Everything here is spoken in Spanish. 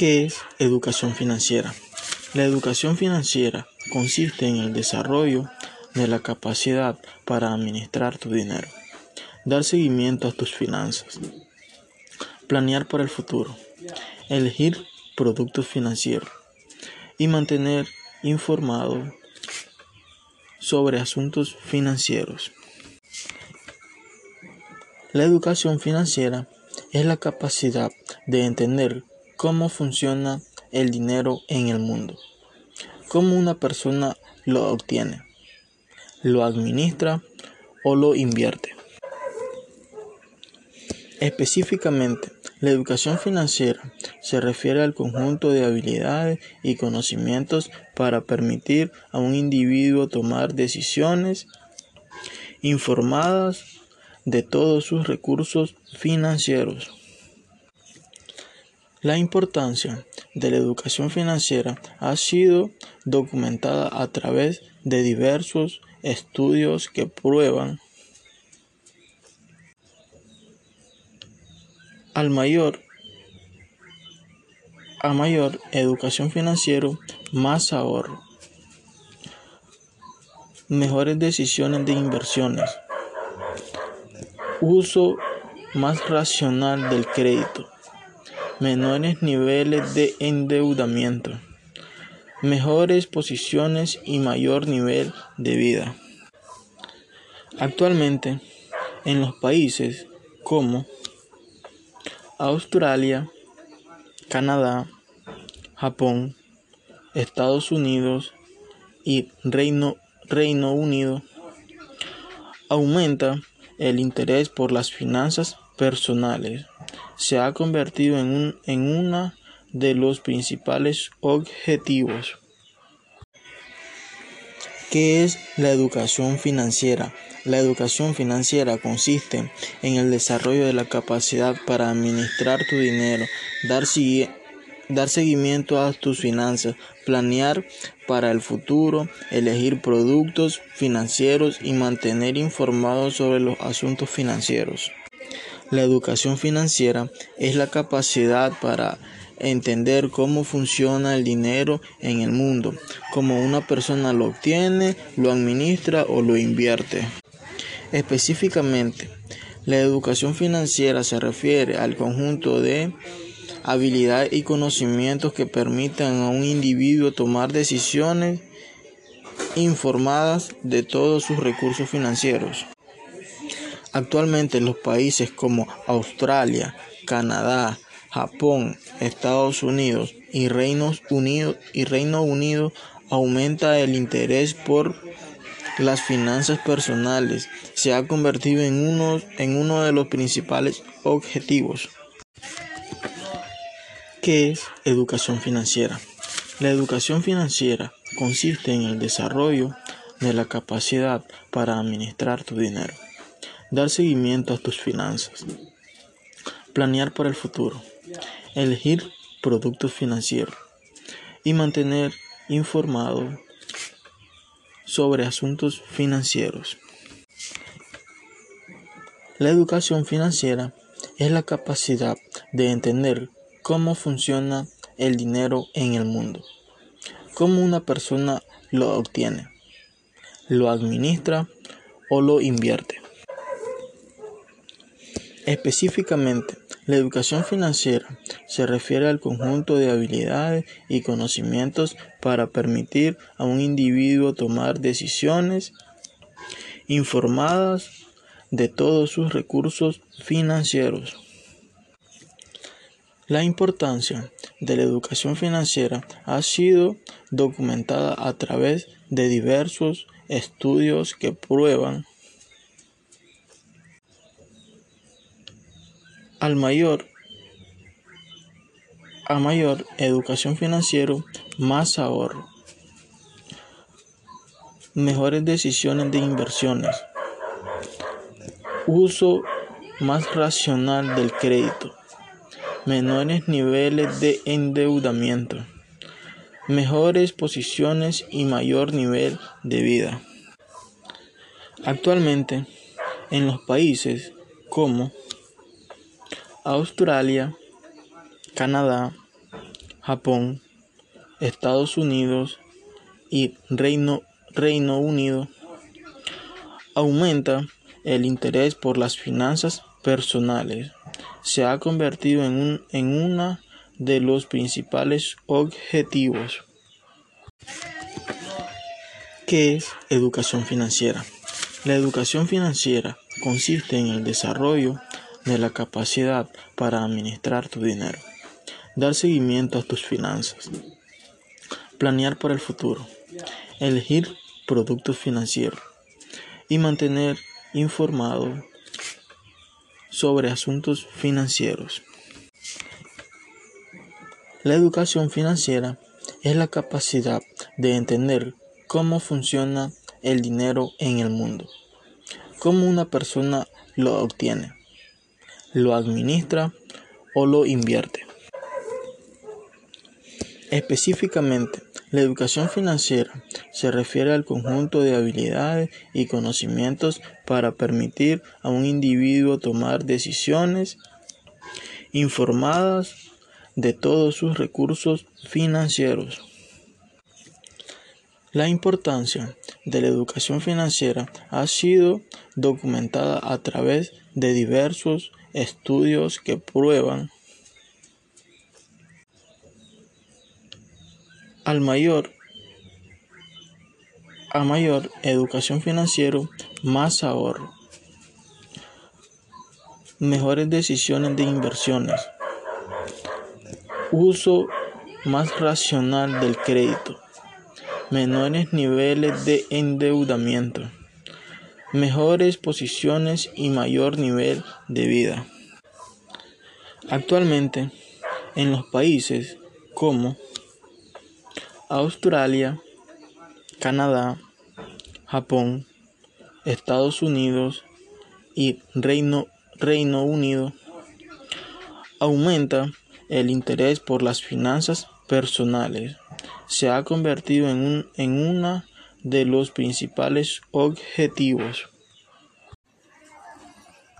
¿Qué es educación financiera? La educación financiera consiste en el desarrollo de la capacidad para administrar tu dinero, dar seguimiento a tus finanzas, planear para el futuro, elegir productos financieros y mantener informado sobre asuntos financieros. La educación financiera es la capacidad de entender cómo funciona el dinero en el mundo, cómo una persona lo obtiene, lo administra o lo invierte. Específicamente, la educación financiera se refiere al conjunto de habilidades y conocimientos para permitir a un individuo tomar decisiones informadas de todos sus recursos financieros. La importancia de la educación financiera ha sido documentada a través de diversos estudios que prueban al mayor a mayor educación financiera, más ahorro, mejores decisiones de inversiones, uso más racional del crédito, menores niveles de endeudamiento, mejores posiciones y mayor nivel de vida. Actualmente, en los países como Australia, Canadá, Japón, Estados Unidos y Reino, Reino Unido, aumenta el interés por las finanzas personales se ha convertido en, un, en uno de los principales objetivos. ¿Qué es la educación financiera? La educación financiera consiste en el desarrollo de la capacidad para administrar tu dinero, dar, dar seguimiento a tus finanzas, planear para el futuro, elegir productos financieros y mantener informados sobre los asuntos financieros. La educación financiera es la capacidad para entender cómo funciona el dinero en el mundo, cómo una persona lo obtiene, lo administra o lo invierte. Específicamente, la educación financiera se refiere al conjunto de habilidades y conocimientos que permitan a un individuo tomar decisiones informadas de todos sus recursos financieros. Actualmente en los países como Australia, Canadá, Japón, Estados Unidos y Reino Unido, y Reino Unido aumenta el interés por las finanzas personales. Se ha convertido en uno, en uno de los principales objetivos. ¿Qué es educación financiera? La educación financiera consiste en el desarrollo de la capacidad para administrar tu dinero, dar seguimiento a tus finanzas, planear para el futuro, elegir productos financieros. Y mantener informado sobre asuntos financieros. La educación financiera es la capacidad de entender cómo funciona el dinero en el mundo, cómo una persona lo obtiene, lo administra o lo invierte. Específicamente, la educación financiera se refiere al conjunto de habilidades y conocimientos para permitir a un individuo tomar decisiones informadas de todos sus recursos financieros. La importancia de la educación financiera ha sido documentada a través de diversos estudios que prueban al mayor a mayor educación financiera, más ahorro, mejores decisiones de inversiones, uso más racional del crédito, menores niveles de endeudamiento, mejores posiciones y mayor nivel de vida. Actualmente, en los países como Australia, Canadá, Japón, Estados Unidos y Reino, Reino Unido, aumenta el interés por las finanzas personales. Se ha convertido en, un, en uno de los principales objetivos. ¿Qué es educación financiera? La educación financiera consiste en el desarrollo de la capacidad para administrar tu dinero, dar seguimiento a tus finanzas, planear para el futuro, elegir productos financieros y mantener informado sobre asuntos financieros. La educación financiera es la capacidad de entender cómo funciona el dinero en el mundo, cómo una persona lo obtiene, lo administra o lo invierte. Específicamente, la educación financiera se refiere al conjunto de habilidades y conocimientos para permitir a un individuo tomar decisiones informadas de todos sus recursos financieros. La importancia de la educación financiera ha sido documentada a través de diversos estudios que prueban al mayor a mayor educación financiera, más ahorro, mejores decisiones de inversiones, uso más racional del crédito, menores niveles de endeudamiento, mejores posiciones y mayor nivel de vida. Actualmente, en los países como Australia, Canadá, Japón, Estados Unidos y Reino, Reino Unido, aumenta el interés por las finanzas personales. Se ha convertido en, un, en uno de los principales objetivos